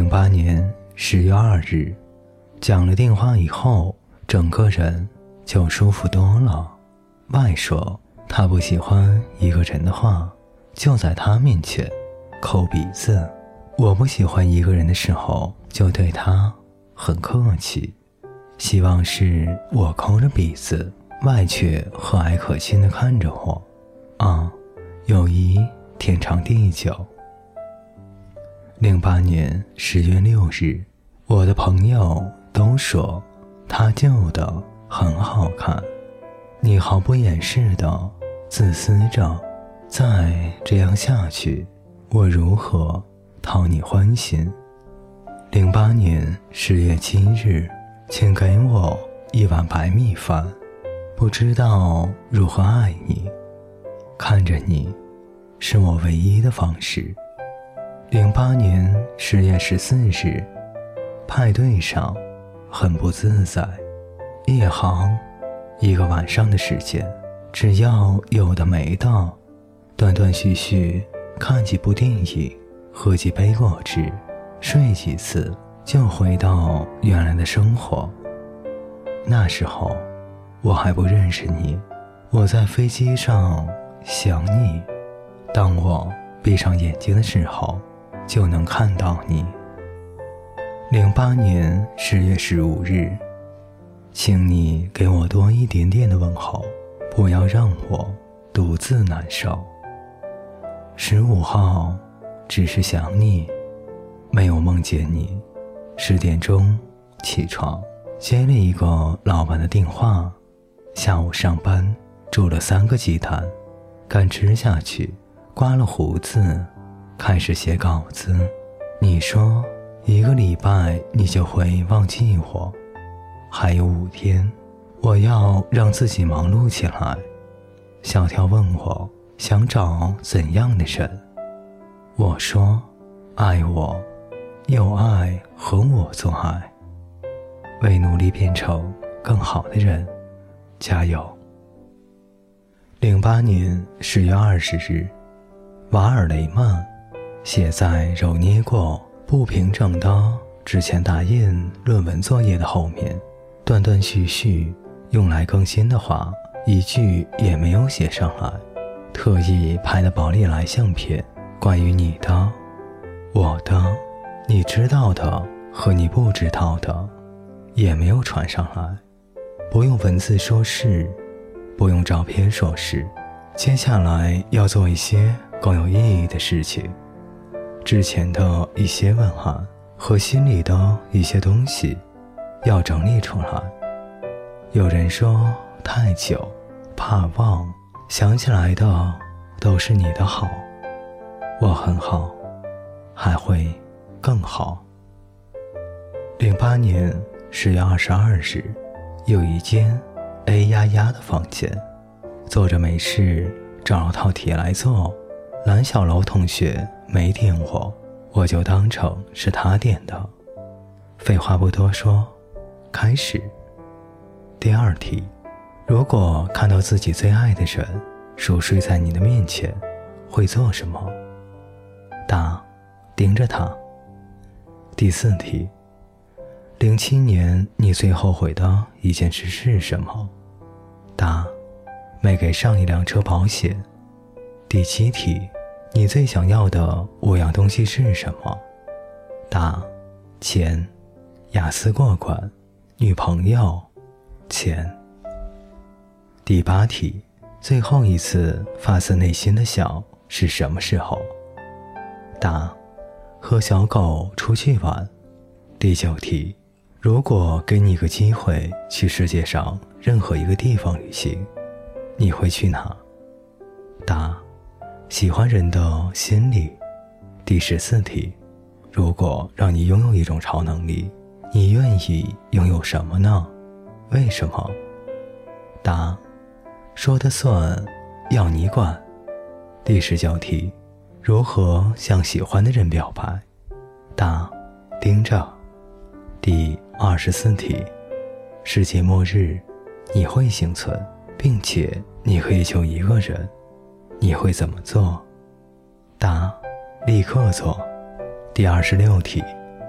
零八年十月二日，讲了电话以后，整个人就舒服多了。外说他不喜欢一个人的话，就在他面前抠鼻子；我不喜欢一个人的时候，就对他很客气。希望是我抠着鼻子，外却和蔼可亲的看着我。啊，友谊天长地久。零八年十月六日，我的朋友都说他旧的很好看，你毫不掩饰的自私着，再这样下去，我如何讨你欢心？零八年十月七日。请给我一碗白米饭，不知道如何爱你。看着你，是我唯一的方式。零八年十月十四日，派对上，很不自在。夜航，一个晚上的时间，只要有的没的，断断续续看几部电影，喝几杯果汁，睡几次。就回到原来的生活。那时候，我还不认识你。我在飞机上想你，当我闭上眼睛的时候，就能看到你。零八年十月十五日，请你给我多一点点的问候，不要让我独自难受。十五号，只是想你，没有梦见你。十点钟起床，接了一个老板的电话。下午上班，煮了三个鸡蛋，赶吃下去。刮了胡子，开始写稿子。你说一个礼拜你就会忘记我，还有五天，我要让自己忙碌起来。小跳问我想找怎样的人，我说爱我。有爱和我做爱，为努力变成更好的人，加油。零八年十月二十日，瓦尔雷曼写在揉捏过不平整的之前打印论文作业的后面，断断续续用来更新的话，一句也没有写上来。特意拍的宝丽来相片，关于你的，我的。你知道的和你不知道的，也没有传上来。不用文字说事，不用照片说事。接下来要做一些更有意义的事情。之前的一些问号和心里的一些东西，要整理出来。有人说太久，怕忘，想起来的都是你的好。我很好，还会。更好。零八年十月二十二日，有一间 A 呀呀的房间，坐着没事，找了套题来做。蓝小楼同学没点火，我就当成是他点的。废话不多说，开始。第二题：如果看到自己最爱的人熟睡在你的面前，会做什么？答：盯着他。第四题：零七年你最后悔的一件事是什么？答：没给上一辆车保险。第七题：你最想要的五样东西是什么？答：钱、雅思过关、女朋友、钱。第八题：最后一次发自内心的笑是什么时候？答。和小狗出去玩。第九题：如果给你一个机会去世界上任何一个地方旅行，你会去哪？答：喜欢人的心理。第十四题：如果让你拥有一种超能力，你愿意拥有什么呢？为什么？答：说的算，要你管。第十九题。如何向喜欢的人表白？答：盯着。第二十四题：世界末日，你会幸存，并且你可以救一个人，你会怎么做？答：立刻做。第二十六题：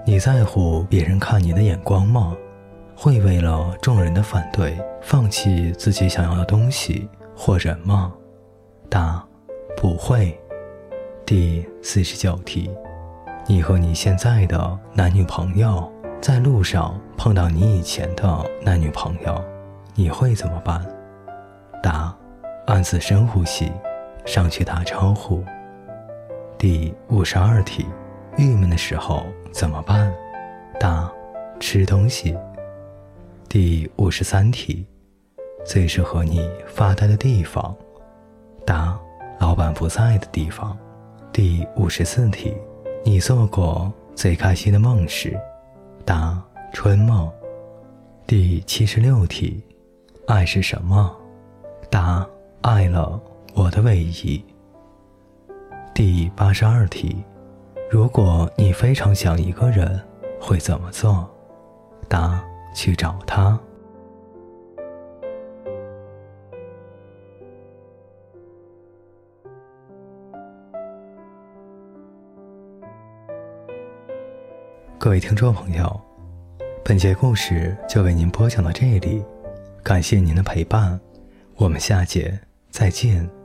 你在乎别人看你的眼光吗？会为了众人的反对放弃自己想要的东西或人吗？答：不会。第四十九题：你和你现在的男女朋友在路上碰到你以前的男女朋友，你会怎么办？答：暗自深呼吸，上去打招呼。第五十二题：郁闷的时候怎么办？答：吃东西。第五十三题：最适合你发呆的地方？答：老板不在的地方。第五十四题：你做过最开心的梦是？答：春梦。第七十六题：爱是什么？答：位移。第八十二题：如果你非常想一个人，会怎么做？答：去找他。各位听众朋友，本节故事就为您播讲到这里，感谢您的陪伴，我们下节再见。